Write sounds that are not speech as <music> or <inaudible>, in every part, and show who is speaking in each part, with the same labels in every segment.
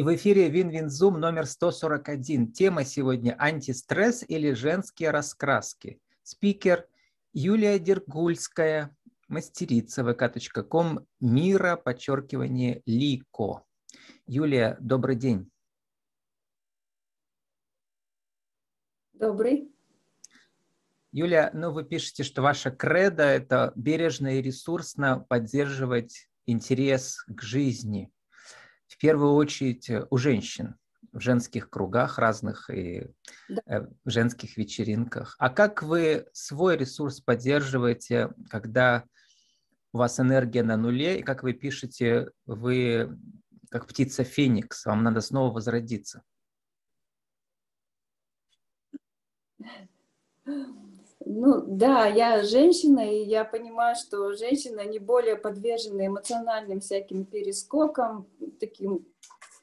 Speaker 1: И в эфире WinWinZoom номер 141. Тема сегодня «Антистресс или женские раскраски». Спикер Юлия Дергульская, мастерица vk.com, мира, подчеркивание, лико. Юлия, добрый день.
Speaker 2: Добрый.
Speaker 1: Юлия, ну вы пишете, что ваша кредо – это бережно и ресурсно поддерживать интерес к жизни. В первую очередь у женщин в женских кругах разных и да. Э, в женских вечеринках. А как вы свой ресурс поддерживаете, когда у вас энергия на нуле, и как вы пишете, вы как птица Феникс, вам надо снова возродиться? <laughs>
Speaker 2: Ну да, я женщина, и я понимаю, что женщины, они более подвержены эмоциональным всяким перескокам, таким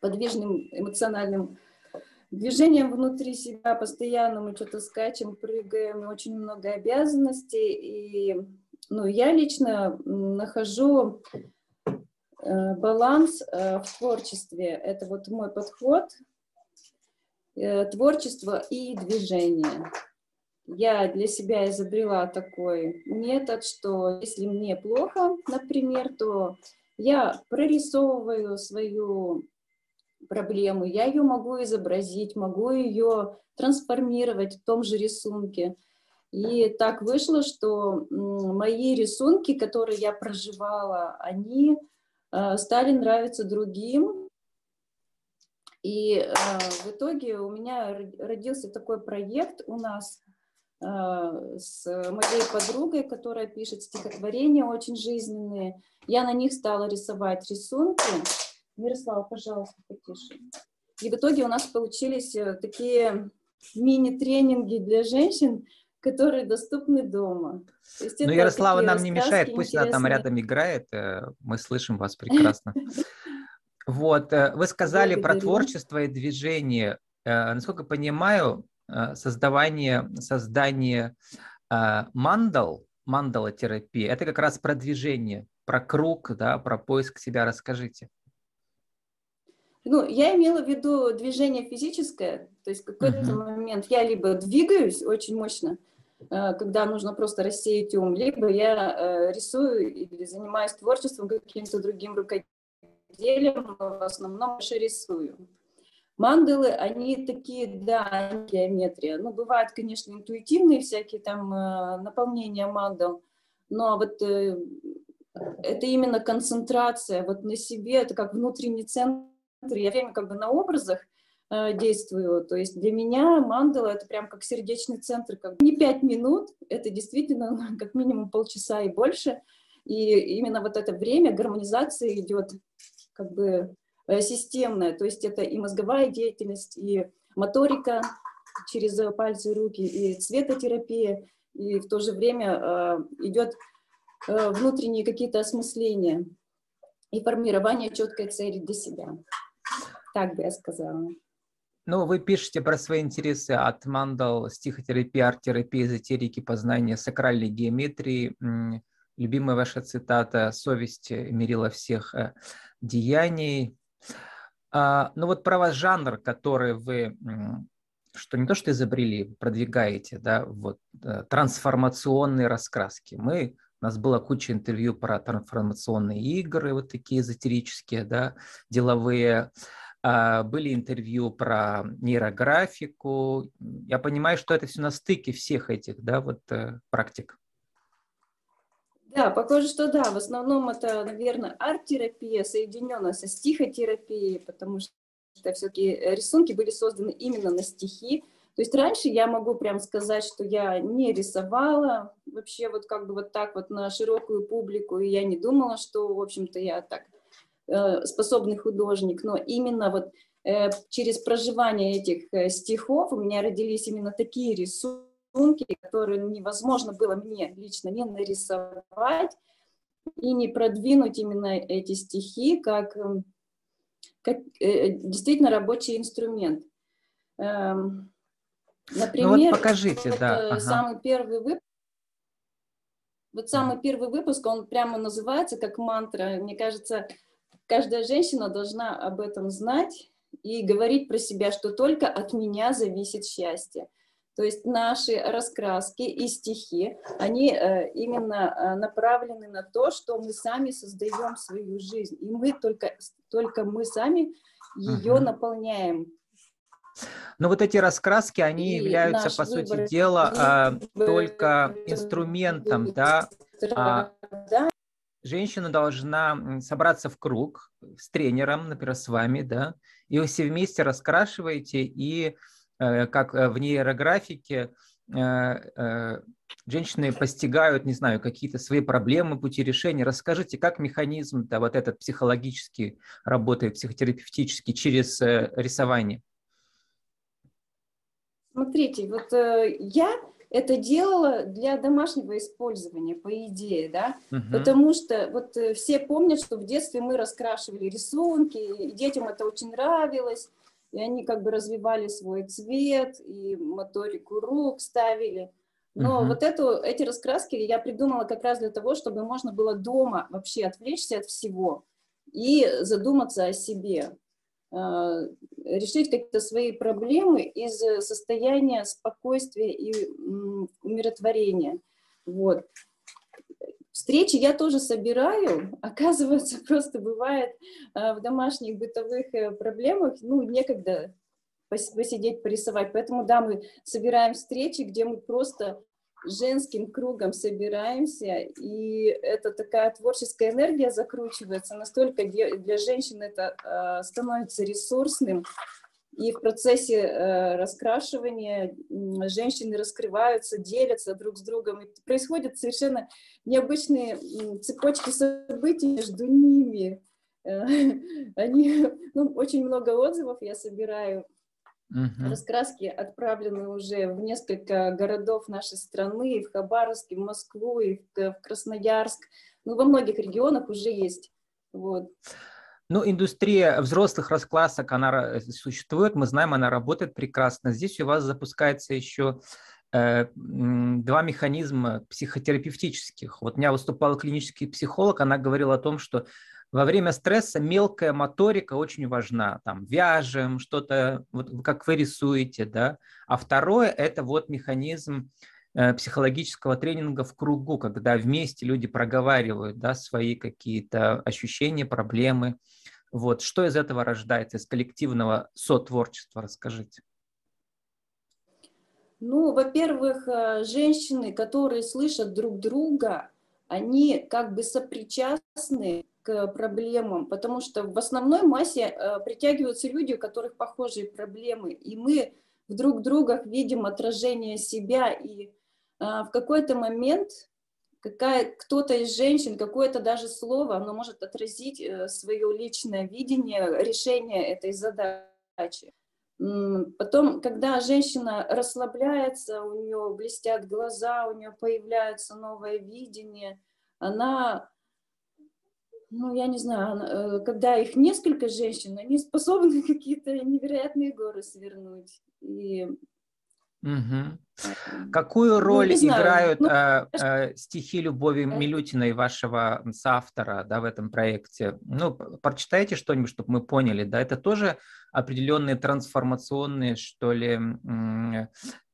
Speaker 2: подвижным эмоциональным движением внутри себя, постоянно мы что-то скачем, прыгаем, очень много обязанностей, и ну, я лично нахожу э, баланс э, в творчестве. Это вот мой подход, э, творчество и движение я для себя изобрела такой метод, что если мне плохо, например, то я прорисовываю свою проблему, я ее могу изобразить, могу ее трансформировать в том же рисунке. И так вышло, что мои рисунки, которые я проживала, они э, стали нравиться другим. И э, в итоге у меня родился такой проект у нас с моей подругой, которая пишет стихотворения очень жизненные. Я на них стала рисовать рисунки. Мирослава, пожалуйста, потише. И в итоге у нас получились э, такие мини-тренинги для женщин, которые доступны дома.
Speaker 1: Ну, Ярослава нам не мешает, пусть интересные. она там рядом играет, э, мы слышим вас <laughs> прекрасно. Вот, вы сказали про творчество и движение. Насколько понимаю, Э, создавание, создание э, мандал, мандалотерапии, это как раз про движение, про круг, да, про поиск себя. Расскажите.
Speaker 2: Ну, я имела в виду движение физическое, то есть в какой-то uh-huh. момент я либо двигаюсь очень мощно, э, когда нужно просто рассеять ум, либо я рисую или занимаюсь творчеством каким-то другим рукоделием, но в основном больше рисую. Мандалы, они такие, да, геометрия. Ну, бывают, конечно, интуитивные всякие там э, наполнения мандал, но вот э, это именно концентрация вот на себе, это как внутренний центр. Я время как бы на образах э, действую, то есть для меня мандала это прям как сердечный центр, как не пять минут, это действительно как минимум полчаса и больше, и именно вот это время гармонизации идет как бы системная, то есть это и мозговая деятельность, и моторика через пальцы и руки, и цветотерапия, и в то же время э, идет э, внутренние какие-то осмысления и формирование четкой цели для себя. Так бы я сказала.
Speaker 1: Ну, вы пишете про свои интересы от мандал, стихотерапии, арт-терапии, эзотерики, познания сакральной геометрии. Любимая ваша цитата «Совесть мерила всех деяний». А, ну вот про ваш жанр, который вы, что не то что изобрели, продвигаете, да, вот э, трансформационные раскраски. Мы у нас была куча интервью про трансформационные игры, вот такие эзотерические, да, деловые. А, были интервью про нейрографику. Я понимаю, что это все на стыке всех этих, да, вот э, практик.
Speaker 2: Да, похоже, что да. В основном это, наверное, арт-терапия, соединенная со стихотерапией, потому что все-таки рисунки были созданы именно на стихи. То есть раньше я могу прям сказать, что я не рисовала вообще вот как бы вот так вот на широкую публику, и я не думала, что, в общем-то, я так э, способный художник, но именно вот э, через проживание этих э, стихов у меня родились именно такие рисунки, рисунки, которые невозможно было мне лично не нарисовать и не продвинуть именно эти стихи как, эм, как э, действительно рабочий инструмент.
Speaker 1: Эм, например, ну вот покажите, вот, да.
Speaker 2: Э, ага. самый первый выпуск. Вот самый первый выпуск, он прямо называется как мантра. Мне кажется, каждая женщина должна об этом знать и говорить про себя, что только от меня зависит счастье. То есть наши раскраски и стихи, они э, именно э, направлены на то, что мы сами создаем свою жизнь, и мы только, только мы сами ее угу. наполняем.
Speaker 1: Но вот эти раскраски, они и являются, по выбор, сути дела, выбор, только инструментом, да, а женщина должна собраться в круг с тренером, например, с вами, да, и вы все вместе раскрашиваете, и как э, в нейрографике э, женщины постигают, не знаю, какие-то свои проблемы, пути решения. Расскажите, как механизм да, вот этот психологический работает, психотерапевтический через рисование?
Speaker 2: Смотрите, вот я это делала для домашнего использования, по идее, да, угу. потому что вот э, все помнят, что в детстве мы раскрашивали рисунки, и детям это очень нравилось, и они как бы развивали свой цвет, и моторику рук ставили. Но угу. вот эту, эти раскраски я придумала как раз для того, чтобы можно было дома вообще отвлечься от всего и задуматься о себе. Э, решить какие-то свои проблемы из состояния спокойствия и умиротворения. Вот. Встречи я тоже собираю, <laughs> оказывается, просто бывает э, в домашних бытовых э, проблемах, ну, некогда посидеть, порисовать. Поэтому, да, мы собираем встречи, где мы просто женским кругом собираемся, и это такая творческая энергия закручивается, настолько для, женщин это э, становится ресурсным, и в процессе э, раскрашивания э, женщины раскрываются, делятся друг с другом, и происходят совершенно необычные э, цепочки событий между ними. Э, <laughs> они, ну, очень много отзывов я собираю Угу. Раскраски отправлены уже в несколько городов нашей страны, и в Хабаровск, и в Москву, и в, в Красноярск. Ну, во многих регионах уже есть. Вот.
Speaker 1: Ну, индустрия взрослых раскрасок, она существует, мы знаем, она работает прекрасно. Здесь у вас запускается еще э, два механизма психотерапевтических. Вот у меня выступал клинический психолог, она говорила о том, что во время стресса мелкая моторика очень важна. Там вяжем что-то, вот как вы рисуете, да. А второе – это вот механизм э, психологического тренинга в кругу, когда вместе люди проговаривают да, свои какие-то ощущения, проблемы. Вот. Что из этого рождается, из коллективного сотворчества, расскажите.
Speaker 2: Ну, во-первых, э, женщины, которые слышат друг друга, они как бы сопричастны к проблемам, потому что в основной массе э, притягиваются люди, у которых похожие проблемы, и мы в друг другах видим отражение себя, и э, в какой-то момент какая, кто-то из женщин, какое-то даже слово, оно может отразить э, свое личное видение решения этой задачи. Потом, когда женщина расслабляется, у нее блестят глаза, у нее появляется новое видение, она ну, я не знаю, э, когда их несколько женщин, они способны <laughs> какие-то невероятные горы свернуть. И...
Speaker 1: Угу. Какую ну, роль ну, играют ну, э, э, стихи Любови Милютиной, вашего соавтора, да, в этом проекте? Ну, прочитайте что-нибудь, чтобы мы поняли, да, это тоже определенные трансформационные, что ли,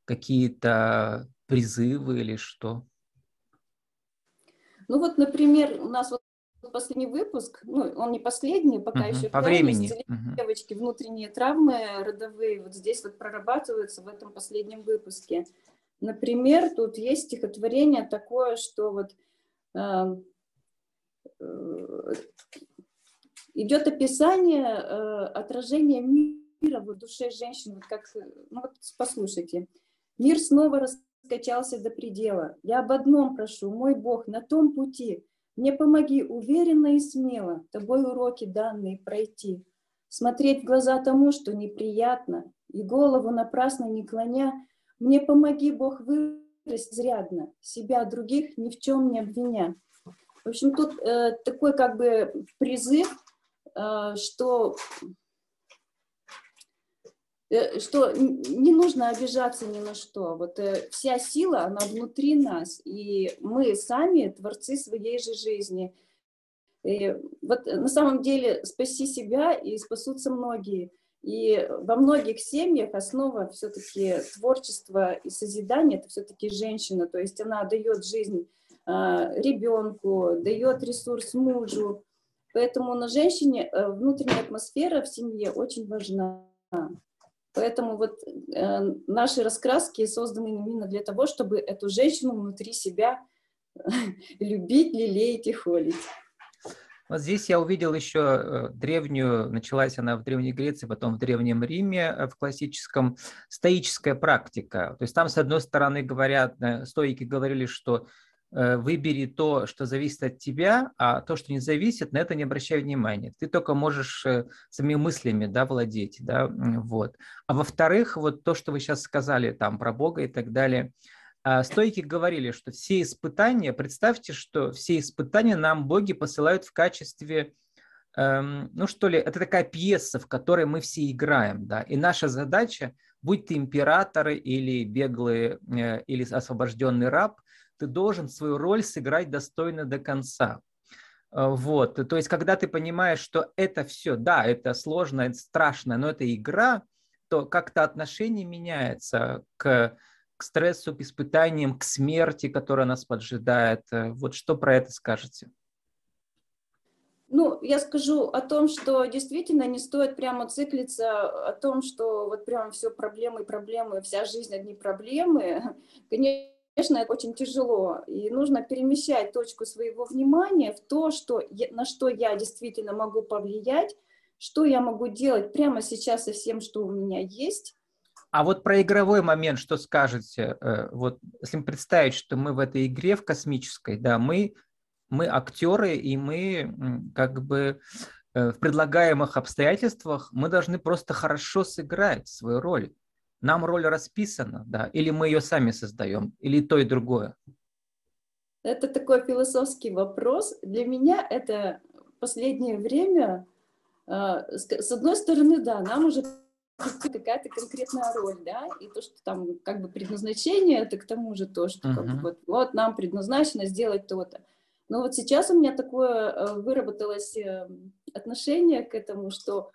Speaker 1: какие-то призывы или что?
Speaker 2: Ну вот, например, у нас вот последний выпуск, ну, он не последний, пока uh-huh. еще
Speaker 1: по времени.
Speaker 2: Uh-huh. Девочки, внутренние травмы родовые, вот здесь вот прорабатываются в этом последнем выпуске. Например, тут есть стихотворение такое, что вот э, э, идет описание э, отражения мира в душе женщин, вот как, ну вот послушайте. Мир снова раскачался до предела. Я об одном прошу, мой Бог, на том пути, мне помоги уверенно и смело тобой уроки данные пройти, смотреть в глаза тому, что неприятно, и голову напрасно не клоня. Мне помоги, Бог, вырасти зрядно, себя других ни в чем не обвиня. В общем, тут э, такой как бы призыв, э, что что не нужно обижаться ни на что. Вот э, вся сила, она внутри нас, и мы сами творцы своей же жизни. И вот на самом деле спаси себя и спасутся многие. И во многих семьях основа все-таки творчества и созидания – это все-таки женщина, то есть она дает жизнь а, ребенку, дает ресурс мужу. Поэтому на женщине э, внутренняя атмосфера в семье очень важна. Поэтому вот э, наши раскраски созданы именно для того, чтобы эту женщину внутри себя <laughs> любить, лелеять и холить.
Speaker 1: Вот здесь я увидел еще э, древнюю, началась она в Древней Греции, потом в Древнем Риме, э, в классическом, стоическая практика. То есть там, с одной стороны, говорят, э, стоики говорили, что выбери то, что зависит от тебя, а то, что не зависит, на это не обращай внимания. Ты только можешь своими мыслями да, владеть. Да, вот. А во-вторых, вот то, что вы сейчас сказали там про Бога и так далее – а, стойки говорили, что все испытания, представьте, что все испытания нам боги посылают в качестве, эм, ну что ли, это такая пьеса, в которой мы все играем, да, и наша задача, будь ты императоры или беглый, э, или освобожденный раб, ты должен свою роль сыграть достойно до конца. Э, вот, то есть, когда ты понимаешь, что это все, да, это сложно, это страшно, но это игра, то как-то отношение меняется к к стрессу, к испытаниям, к смерти, которая нас поджидает. Э, вот что про это скажете?
Speaker 2: Ну, я скажу о том, что действительно не стоит прямо циклиться о том, что вот прям все проблемы, проблемы, вся жизнь одни проблемы. Конечно, это очень тяжело, и нужно перемещать точку своего внимания в то, что, на что я действительно могу повлиять, что я могу делать прямо сейчас со всем, что у меня есть,
Speaker 1: а вот про игровой момент что скажете? Э, вот если представить, что мы в этой игре, в космической, да, мы, мы актеры, и мы как бы э, в предлагаемых обстоятельствах мы должны просто хорошо сыграть свою роль. Нам роль расписана, да, или мы ее сами создаем, или то и другое.
Speaker 2: Это такой философский вопрос. Для меня это последнее время, э, с одной стороны, да, нам уже <laughs> какая-то конкретная роль, да, и то, что там как бы предназначение, это к тому же то, что uh-huh. как бы, вот, вот нам предназначено сделать то-то. Но вот сейчас у меня такое э, выработалось э, отношение к этому, что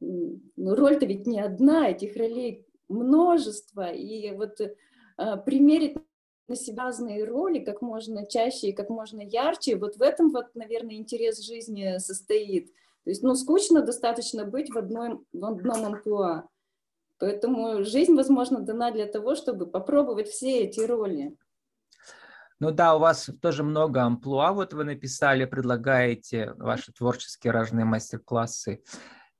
Speaker 2: ну, роль-то ведь не одна, этих ролей множество, и вот э, примерить на себя разные роли как можно чаще и как можно ярче, вот в этом вот, наверное, интерес жизни состоит – то есть, ну, скучно достаточно быть в одном, в одном амплуа. Поэтому жизнь, возможно, дана для того, чтобы попробовать все эти роли.
Speaker 1: Ну да, у вас тоже много амплуа, вот вы написали, предлагаете ваши творческие разные мастер-классы.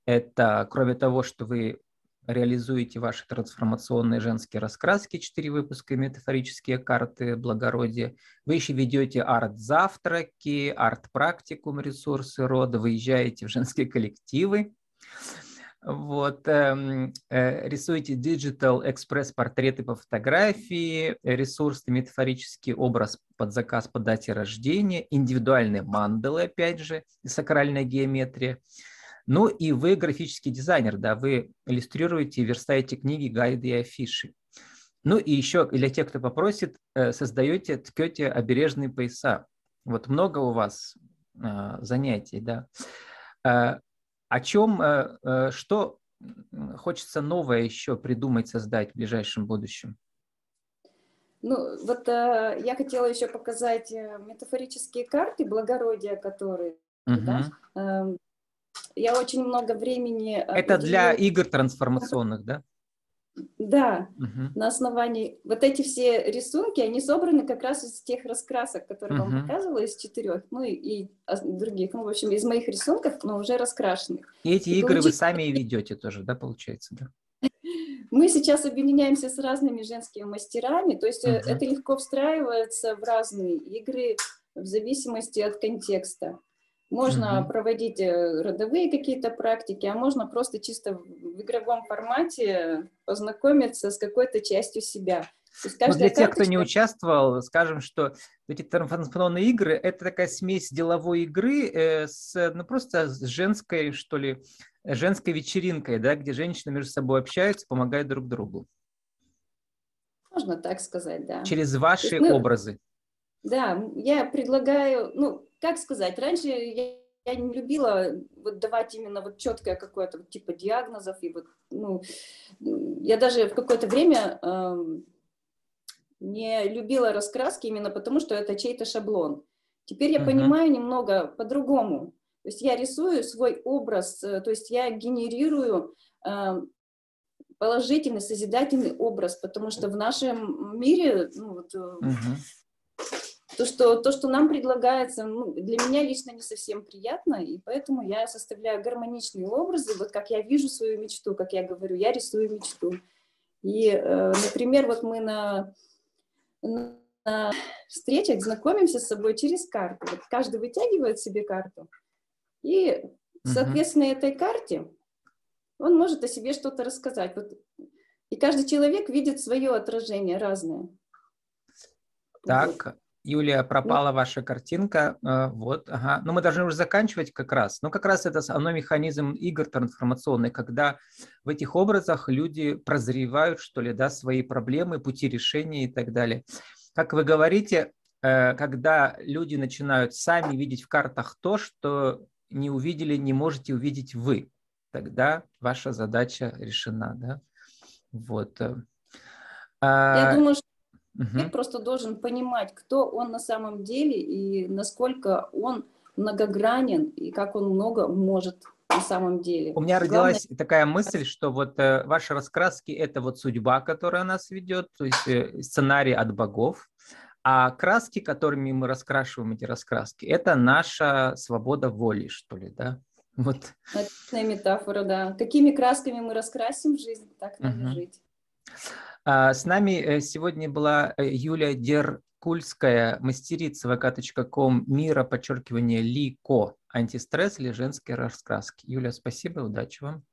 Speaker 1: Это, кроме того, что вы реализуете ваши трансформационные женские раскраски, четыре выпуска, метафорические карты благородия. Вы еще ведете арт-завтраки, арт-практикум, ресурсы рода, выезжаете в женские коллективы. Вот, э, э, рисуете диgital экспресс-портреты по фотографии, ресурсы, метафорический образ под заказ по дате рождения, индивидуальные мандалы, опять же, сакральная геометрия. Ну и вы графический дизайнер, да, вы иллюстрируете, верстаете книги, гайды и афиши. Ну и еще для тех, кто попросит, э, создаете, ткете обережные пояса. Вот много у вас э, занятий, да. Э, о чем, что хочется новое еще придумать, создать в ближайшем будущем?
Speaker 2: Ну, вот э, я хотела еще показать метафорические карты благородия, которые, угу. да, э, я очень много времени...
Speaker 1: Э, Это уделила... для игр трансформационных, да?
Speaker 2: Да, угу. на основании... Вот эти все рисунки, они собраны как раз из тех раскрасок, которые угу. вам показывала, из четырех, ну и, и других, ну, в общем, из моих рисунков, но уже раскрашенных.
Speaker 1: И эти и игры получить... вы сами и <laughs> ведете тоже, да, получается, да?
Speaker 2: Мы сейчас объединяемся с разными женскими мастерами, то есть угу. это легко встраивается в разные игры в зависимости от контекста. Можно угу. проводить э, родовые какие-то практики, а можно просто чисто в игровом формате познакомиться с какой-то частью себя.
Speaker 1: Но для тех, кто не участвовал, скажем, что эти трансформационные игры – это такая смесь деловой игры э, с, ну, просто с женской, что ли, женской вечеринкой, да, где женщины между собой общаются, помогают друг другу.
Speaker 2: Можно так сказать, да.
Speaker 1: Через ваши есть, ну, образы.
Speaker 2: Да, я предлагаю, ну, как сказать, раньше я, я не любила вот давать именно вот четкое какое-то вот типа диагнозов и вот ну я даже в какое-то время э, не любила раскраски именно потому, что это чей-то шаблон. Теперь я uh-huh. понимаю немного по-другому. То есть я рисую свой образ, э, то есть я генерирую э, положительный, созидательный образ, потому что в нашем мире ну, вот, uh-huh то, что, то, что нам предлагается, ну, для меня лично не совсем приятно, и поэтому я составляю гармоничные образы, вот как я вижу свою мечту, как я говорю, я рисую мечту. И, э, например, вот мы на, на встречах знакомимся с собой через карту. Вот каждый вытягивает себе карту, и, соответственно, этой карте он может о себе что-то рассказать. Вот, и каждый человек видит свое отражение разное.
Speaker 1: Так. Юлия, пропала ваша картинка. Э, вот, ага. Но мы должны уже заканчивать как раз. Но как раз это основной механизм игр трансформационный, когда в этих образах люди прозревают, что ли, да, свои проблемы, пути решения и так далее. Как вы говорите, э, когда люди начинают сами видеть в картах то, что не увидели, не можете увидеть вы, тогда ваша задача решена, да? Вот. Э.
Speaker 2: Я а, думаю, что Угу. Человек просто должен понимать, кто он на самом деле и насколько он многогранен и как он много может на самом деле.
Speaker 1: У меня родилась Главное... такая мысль, что вот э, ваши раскраски это вот судьба, которая нас ведет, то есть э, сценарий от богов, а краски, которыми мы раскрашиваем эти раскраски, это наша свобода воли, что ли, да?
Speaker 2: Вот. Отличная метафора, да. Какими красками мы раскрасим жизнь, так нам угу. жить.
Speaker 1: А, с нами э, сегодня была э, Юлия Деркульская, мастерица vk.com мира, подчеркивание Лико, антистресс или женские раскраски. Юля, спасибо, удачи вам.